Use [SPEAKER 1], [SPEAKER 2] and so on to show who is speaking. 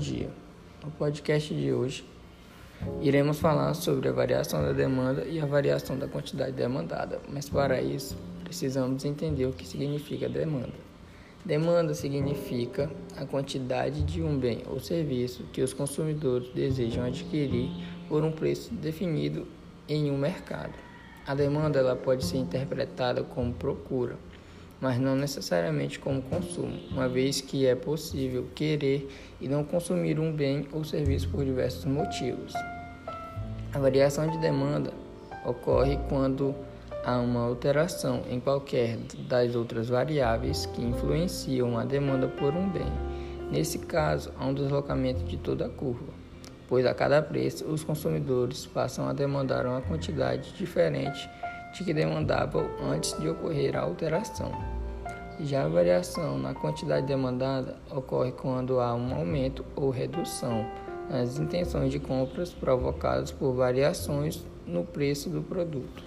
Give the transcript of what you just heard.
[SPEAKER 1] dia. No podcast de hoje, iremos falar sobre a variação da demanda e a variação da quantidade demandada, mas para isso precisamos entender o que significa demanda. Demanda significa a quantidade de um bem ou serviço que os consumidores desejam adquirir por um preço definido em um mercado. A demanda ela pode ser interpretada como procura mas não necessariamente como consumo, uma vez que é possível querer e não consumir um bem ou serviço por diversos motivos. A variação de demanda ocorre quando há uma alteração em qualquer das outras variáveis que influenciam a demanda por um bem. Nesse caso, há um deslocamento de toda a curva, pois a cada preço os consumidores passam a demandar uma quantidade diferente de que demandavam antes de ocorrer a alteração. Já a variação na quantidade demandada ocorre quando há um aumento ou redução nas intenções de compras provocadas por variações no preço do produto.